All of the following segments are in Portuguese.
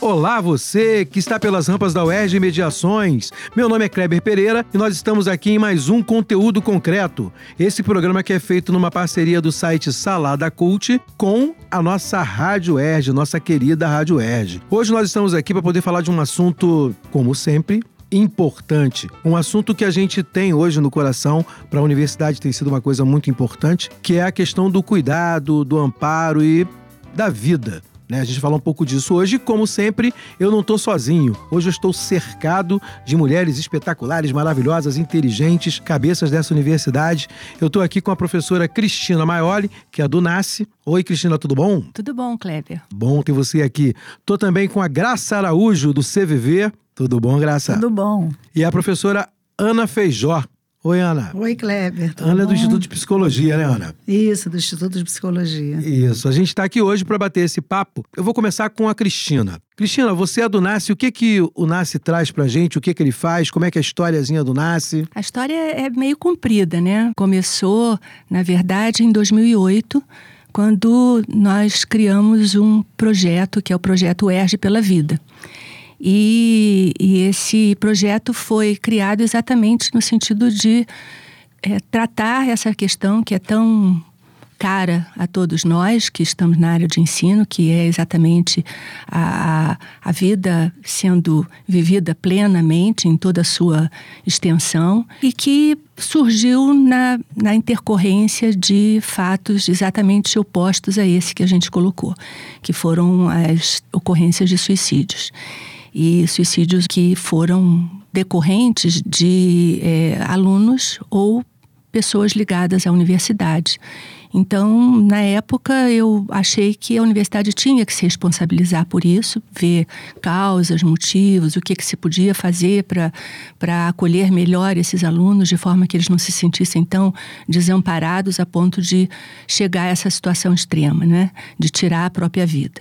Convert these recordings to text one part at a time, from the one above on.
Olá, você que está pelas rampas da UERJ Mediações. Meu nome é Kleber Pereira e nós estamos aqui em mais um conteúdo concreto. Esse programa que é feito numa parceria do site Salada Cult com a nossa Rádio UERJ, nossa querida Rádio UERJ. Hoje nós estamos aqui para poder falar de um assunto, como sempre, importante. Um assunto que a gente tem hoje no coração para a universidade tem sido uma coisa muito importante, que é a questão do cuidado, do amparo e da vida. Né? A gente fala um pouco disso hoje. Como sempre, eu não estou sozinho. Hoje eu estou cercado de mulheres espetaculares, maravilhosas, inteligentes, cabeças dessa universidade. Eu estou aqui com a professora Cristina Maioli, que é do NASCE. Oi, Cristina, tudo bom? Tudo bom, Kleber. Bom ter você aqui. Estou também com a Graça Araújo, do CVV. Tudo bom, Graça? Tudo bom. E a professora Ana Feijó, Oi, Ana. Oi, Kleber. Ana bom? é do Instituto de Psicologia, né, Ana? Isso, do Instituto de Psicologia. Isso. A gente está aqui hoje para bater esse papo. Eu vou começar com a Cristina. Cristina, você é do NASCE. O que que o NASCE traz pra gente? O que que ele faz? Como é que é a historiazinha do NASCE? A história é meio comprida, né? Começou, na verdade, em 2008, quando nós criamos um projeto que é o projeto ERG pela Vida. E, e esse projeto foi criado exatamente no sentido de é, tratar essa questão que é tão cara a todos nós que estamos na área de ensino, que é exatamente a, a vida sendo vivida plenamente em toda a sua extensão e que surgiu na, na intercorrência de fatos exatamente opostos a esse que a gente colocou, que foram as ocorrências de suicídios e suicídios que foram decorrentes de é, alunos ou pessoas ligadas à universidade. Então, na época, eu achei que a universidade tinha que se responsabilizar por isso, ver causas, motivos, o que, que se podia fazer para acolher melhor esses alunos, de forma que eles não se sentissem tão desamparados a ponto de chegar a essa situação extrema, né? de tirar a própria vida.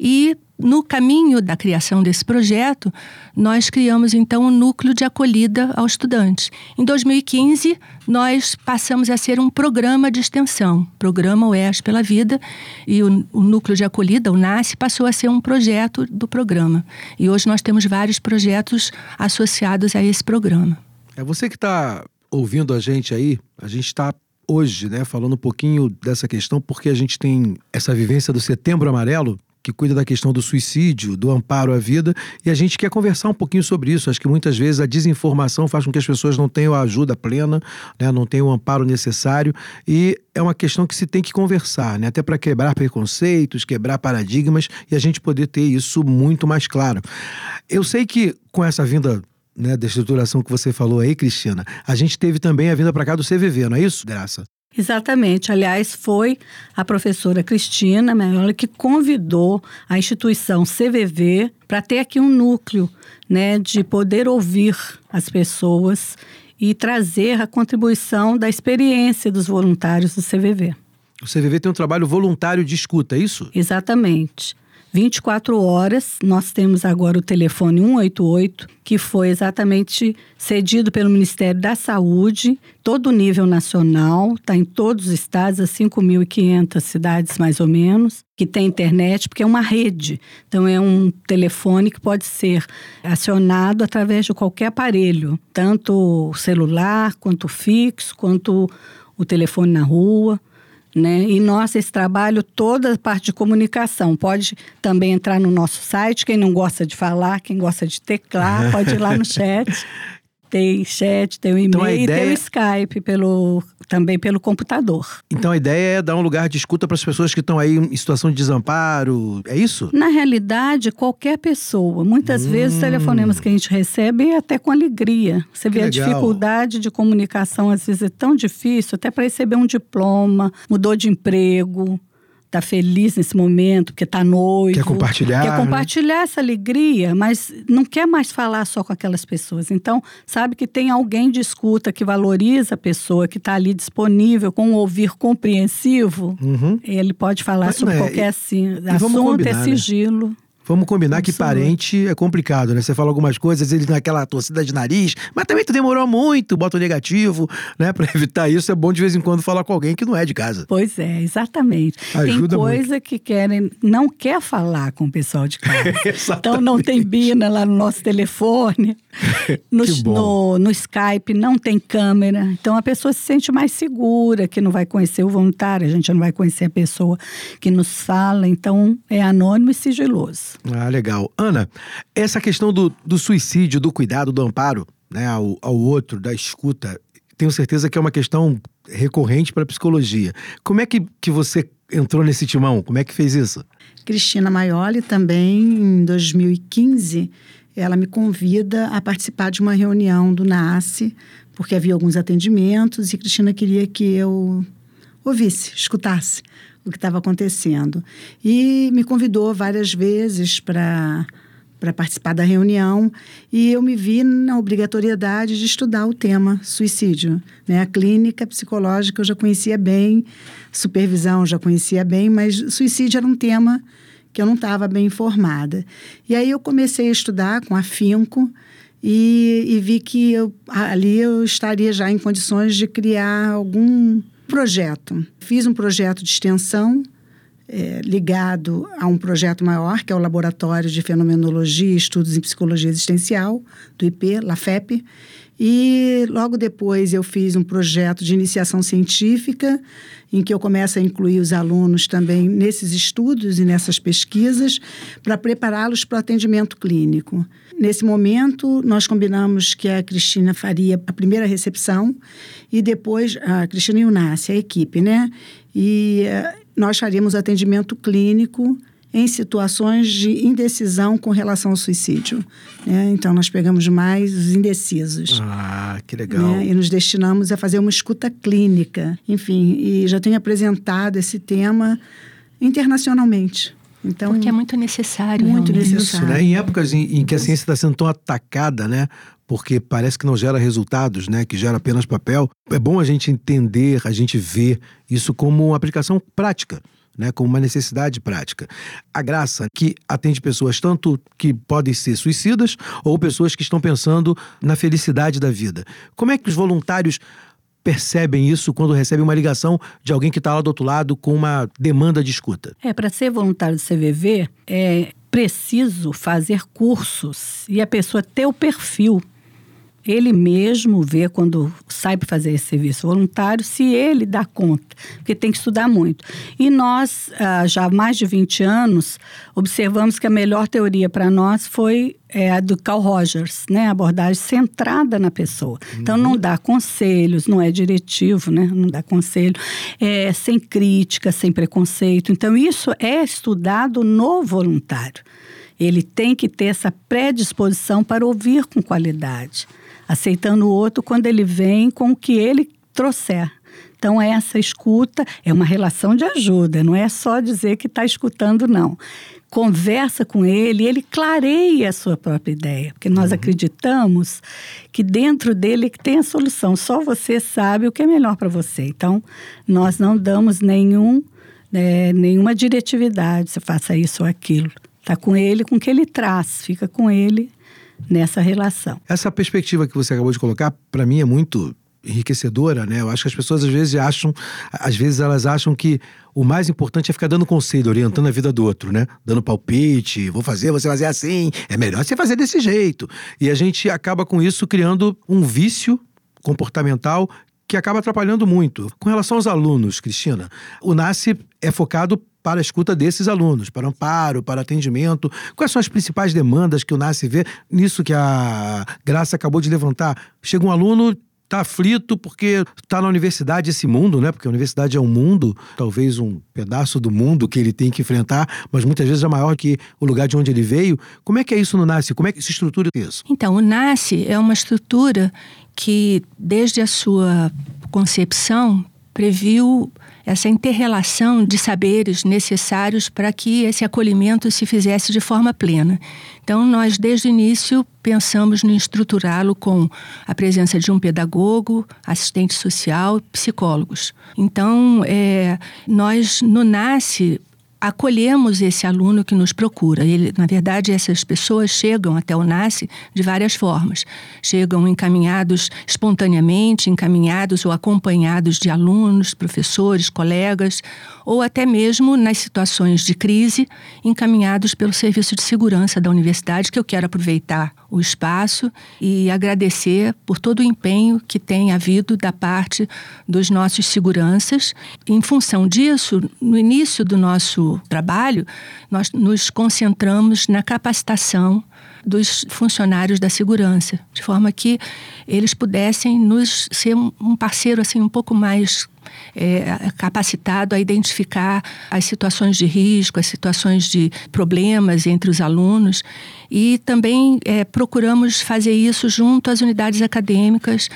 E no caminho da criação desse projeto, nós criamos então um núcleo de acolhida ao estudante. Em 2015, nós passamos a ser um programa de extensão, Programa UERJ pela Vida, e o, o núcleo de acolhida, o NASCE, passou a ser um projeto do programa. E hoje nós temos vários projetos associados a esse programa. É você que está ouvindo a gente aí, a gente está hoje, né, falando um pouquinho dessa questão, porque a gente tem essa vivência do Setembro Amarelo, que cuida da questão do suicídio, do amparo à vida, e a gente quer conversar um pouquinho sobre isso. Acho que muitas vezes a desinformação faz com que as pessoas não tenham a ajuda plena, né, não tenham o amparo necessário, e é uma questão que se tem que conversar, né, até para quebrar preconceitos, quebrar paradigmas e a gente poder ter isso muito mais claro. Eu sei que com essa vinda né, da estruturação que você falou aí, Cristina, a gente teve também a vinda para cá do CVV, não é isso, Graça? Exatamente. Aliás, foi a professora Cristina Meiola que convidou a instituição CVV para ter aqui um núcleo né, de poder ouvir as pessoas e trazer a contribuição da experiência dos voluntários do CVV. O CVV tem um trabalho voluntário de escuta, é isso? Exatamente. 24 horas. Nós temos agora o telefone 188, que foi exatamente cedido pelo Ministério da Saúde, todo o nível nacional, está em todos os estados, as 5.500 cidades mais ou menos, que tem internet, porque é uma rede. Então, é um telefone que pode ser acionado através de qualquer aparelho, tanto celular, quanto fixo, quanto o telefone na rua. Né? E nossa, esse trabalho, toda a parte de comunicação, pode também entrar no nosso site. Quem não gosta de falar, quem gosta de teclar, pode ir lá no chat. Tem chat, tem o então, e-mail ideia... e tem o Skype pelo, também pelo computador. Então a ideia é dar um lugar de escuta para as pessoas que estão aí em situação de desamparo, é isso? Na realidade, qualquer pessoa. Muitas hum. vezes os telefonemas que a gente recebe é até com alegria. Você que vê legal. a dificuldade de comunicação, às vezes é tão difícil, até para receber um diploma, mudou de emprego, tá feliz nesse momento, porque tá noivo. Quer compartilhar. Quer né? compartilhar né? essa alegria, mas não quer mais falar só com aquelas pessoas. Então, sabe que tem alguém de escuta que valoriza a pessoa, que está ali disponível, com um ouvir compreensivo. Uhum. Ele pode falar mas, sobre né? qualquer assim, assunto, é né? Vamos combinar que parente é complicado, né? Você fala algumas coisas, ele naquela torcida de nariz, mas também tu demorou muito, bota o negativo, né? Pra evitar isso, é bom de vez em quando falar com alguém que não é de casa. Pois é, exatamente. Ajuda tem coisa muito. que querem, não quer falar com o pessoal de casa. então não tem bina lá no nosso telefone, no, no, no Skype não tem câmera. Então a pessoa se sente mais segura, que não vai conhecer o voluntário, a gente não vai conhecer a pessoa que nos fala. Então é anônimo e sigiloso. Ah, legal. Ana, essa questão do, do suicídio, do cuidado, do amparo né, ao, ao outro, da escuta, tenho certeza que é uma questão recorrente para a psicologia. Como é que, que você entrou nesse timão? Como é que fez isso? Cristina Maioli também, em 2015, ela me convida a participar de uma reunião do NASCE, porque havia alguns atendimentos e Cristina queria que eu ouvisse, escutasse o que estava acontecendo. E me convidou várias vezes para para participar da reunião e eu me vi na obrigatoriedade de estudar o tema suicídio. Né? A clínica psicológica eu já conhecia bem, supervisão eu já conhecia bem, mas suicídio era um tema que eu não estava bem informada. E aí eu comecei a estudar com afinco e, e vi que eu, ali eu estaria já em condições de criar algum projeto. Fiz um projeto de extensão é, ligado a um projeto maior, que é o Laboratório de Fenomenologia e Estudos em Psicologia Existencial, do IP, LAFEP. E logo depois eu fiz um projeto de iniciação científica, em que eu começo a incluir os alunos também nesses estudos e nessas pesquisas, para prepará-los para o atendimento clínico. Nesse momento, nós combinamos que a Cristina faria a primeira recepção e depois a Cristina e o Nasce, a equipe, né? E eh, nós faríamos atendimento clínico em situações de indecisão com relação ao suicídio. Né? Então, nós pegamos mais os indecisos. Ah, que legal. Né? E nos destinamos a fazer uma escuta clínica. Enfim, e já tenho apresentado esse tema internacionalmente. Então, Porque é muito necessário. Muito realmente. necessário. Isso, né? Em épocas em, em que a ciência está sendo tão atacada, né? Porque parece que não gera resultados, né? Que gera apenas papel. É bom a gente entender, a gente ver isso como uma aplicação prática. Né, como uma necessidade prática. A graça que atende pessoas tanto que podem ser suicidas ou pessoas que estão pensando na felicidade da vida. Como é que os voluntários percebem isso quando recebem uma ligação de alguém que está lá do outro lado com uma demanda de escuta? É, para ser voluntário do CVV, é preciso fazer cursos e a pessoa ter o perfil. Ele mesmo vê quando sai para fazer esse serviço voluntário, se ele dá conta, porque tem que estudar muito. E nós, ah, já há mais de 20 anos, observamos que a melhor teoria para nós foi é, a do Carl Rogers, né? A abordagem centrada na pessoa. Então, não dá conselhos, não é diretivo, né? Não dá conselho, é sem crítica, sem preconceito. Então, isso é estudado no voluntário. Ele tem que ter essa predisposição para ouvir com qualidade, aceitando o outro quando ele vem com o que ele trouxer. Então, essa escuta é uma relação de ajuda, não é só dizer que está escutando, não. Conversa com ele, ele clareia a sua própria ideia, porque nós acreditamos que dentro dele que tem a solução, só você sabe o que é melhor para você. Então, nós não damos nenhum, né, nenhuma diretividade, você faça isso ou aquilo. Está com ele, com o que ele traz, fica com ele nessa relação. Essa perspectiva que você acabou de colocar, para mim, é muito enriquecedora, né? Eu acho que as pessoas às vezes acham, às vezes elas acham que o mais importante é ficar dando conselho, orientando a vida do outro, né? Dando palpite, vou fazer, você fazer assim, é melhor você fazer desse jeito. E a gente acaba com isso criando um vício comportamental que acaba atrapalhando muito. Com relação aos alunos, Cristina, o NASCE é focado para a escuta desses alunos, para amparo, para atendimento. Quais são as principais demandas que o NASCE vê nisso que a Graça acabou de levantar? Chega um aluno, está aflito porque está na universidade esse mundo, né? Porque a universidade é um mundo, talvez um pedaço do mundo que ele tem que enfrentar, mas muitas vezes é maior que o lugar de onde ele veio. Como é que é isso no NASCE? Como é que se estrutura isso? Então, o NASCE é uma estrutura que, desde a sua concepção, previu essa interrelação de saberes necessários para que esse acolhimento se fizesse de forma plena. Então, nós, desde o início, pensamos em estruturá-lo com a presença de um pedagogo, assistente social, psicólogos. Então, é, nós, no NASCE, acolhemos esse aluno que nos procura. Ele, na verdade, essas pessoas chegam até o NASCE de várias formas. Chegam encaminhados espontaneamente, encaminhados ou acompanhados de alunos, professores, colegas, ou até mesmo nas situações de crise, encaminhados pelo Serviço de Segurança da Universidade, que eu quero aproveitar o espaço e agradecer por todo o empenho que tem havido da parte dos nossos seguranças. Em função disso, no início do nosso trabalho, nós nos concentramos na capacitação dos funcionários da segurança, de forma que eles pudessem nos ser um parceiro assim um pouco mais é, capacitado a identificar as situações de risco, as situações de problemas entre os alunos. E também é, procuramos fazer isso junto às unidades acadêmicas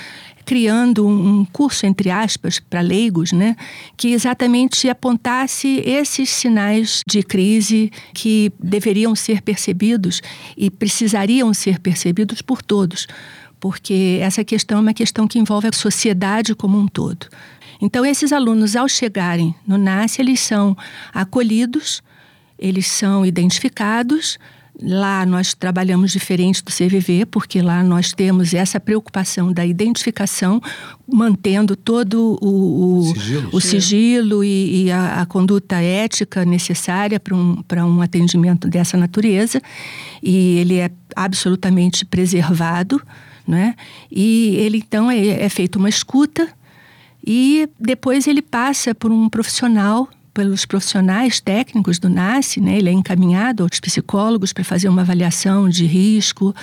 criando um curso, entre aspas, para leigos, né, que exatamente apontasse esses sinais de crise que deveriam ser percebidos e precisariam ser percebidos por todos, porque essa questão é uma questão que envolve a sociedade como um todo. Então, esses alunos, ao chegarem no NASCE, eles são acolhidos, eles são identificados. Lá nós trabalhamos diferente do CVV, porque lá nós temos essa preocupação da identificação, mantendo todo o, o sigilo, o sigilo e, e a, a, conduta ética necessária para um, um atendimento dessa natureza. E ele é absolutamente preservado. Né? E ele então é, é feita uma escuta e depois ele passa por um profissional pelos profissionais técnicos do NASCE, né? ele é encaminhado aos psicólogos para fazer uma avaliação de risco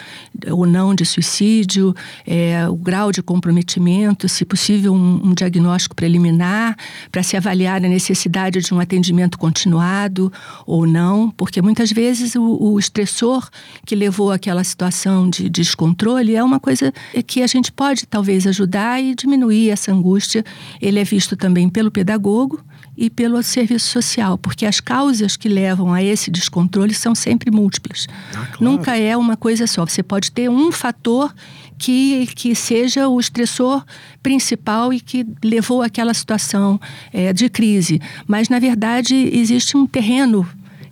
ou não de suicídio, é, o grau de comprometimento, se possível um, um diagnóstico preliminar, para se avaliar a necessidade de um atendimento continuado ou não, porque muitas vezes o, o estressor que levou àquela situação de descontrole é uma coisa que a gente pode talvez ajudar e diminuir essa angústia. Ele é visto também pelo pedagogo, e pelo serviço social, porque as causas que levam a esse descontrole são sempre múltiplas. Ah, claro. Nunca é uma coisa só. Você pode ter um fator que, que seja o estressor principal e que levou àquela situação é, de crise. Mas, na verdade, existe um terreno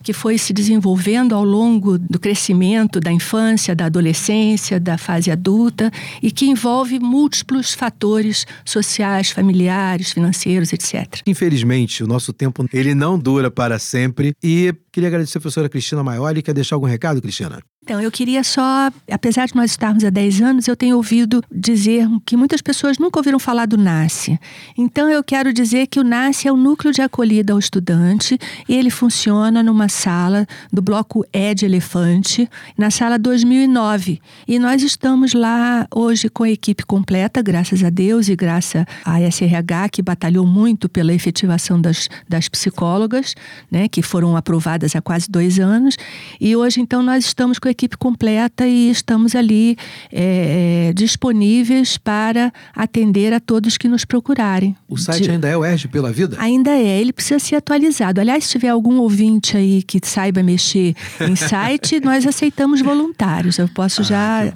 que foi se desenvolvendo ao longo do crescimento da infância, da adolescência, da fase adulta e que envolve múltiplos fatores sociais, familiares, financeiros, etc. Infelizmente, o nosso tempo ele não dura para sempre e queria agradecer a professora Cristina Maioli. Quer deixar algum recado, Cristina? Então, eu queria só, apesar de nós estarmos há 10 anos, eu tenho ouvido dizer que muitas pessoas nunca ouviram falar do NASCE. Então, eu quero dizer que o NASCE é o núcleo de acolhida ao estudante e ele funciona numa sala do bloco E de Elefante, na sala 2009. E nós estamos lá hoje com a equipe completa, graças a Deus e graças à SRH, que batalhou muito pela efetivação das, das psicólogas, né, que foram aprovadas há quase dois anos. E hoje, então, nós estamos com a equipe completa e estamos ali é, é, disponíveis para atender a todos que nos procurarem. O site De... ainda é o Erge pela Vida? Ainda é, ele precisa ser atualizado. Aliás, se tiver algum ouvinte aí que saiba mexer em site, nós aceitamos voluntários. Eu posso ah, já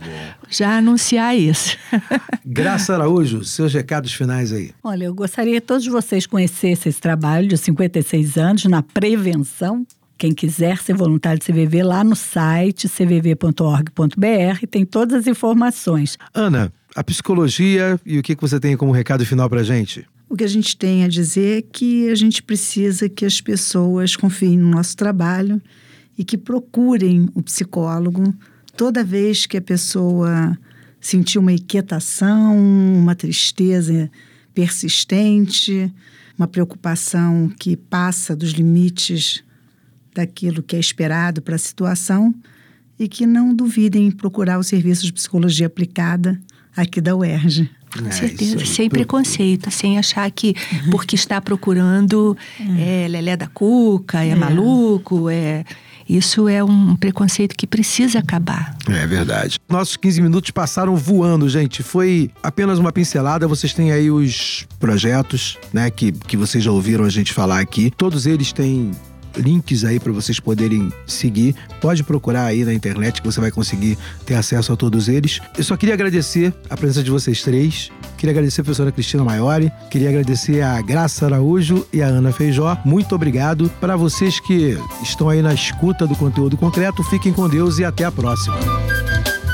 já anunciar isso. Graça Araújo, seus recados finais aí. Olha, eu gostaria que todos vocês conhecessem esse trabalho de 56 anos na prevenção quem quiser ser voluntário de CVV, lá no site cvv.org.br tem todas as informações. Ana, a psicologia e o que você tem como recado final para gente? O que a gente tem a dizer é que a gente precisa que as pessoas confiem no nosso trabalho e que procurem o psicólogo toda vez que a pessoa sentir uma inquietação, uma tristeza persistente, uma preocupação que passa dos limites daquilo que é esperado para a situação e que não duvidem em procurar o serviço de psicologia aplicada aqui da UERJ. Com é, certeza, sem preconceito, sem achar que porque está procurando é, é Lelé da Cuca, é, é, maluco, é. Isso é um preconceito que precisa acabar. É verdade. Nossos 15 minutos passaram voando, gente. Foi apenas uma pincelada. Vocês têm aí os projetos, né, que, que vocês já ouviram a gente falar aqui. Todos eles têm links aí para vocês poderem seguir. Pode procurar aí na internet que você vai conseguir ter acesso a todos eles. Eu só queria agradecer a presença de vocês três. Queria agradecer a professora Cristina Maiori, queria agradecer a Graça Araújo e a Ana Feijó. Muito obrigado. Para vocês que estão aí na escuta do conteúdo concreto, fiquem com Deus e até a próxima.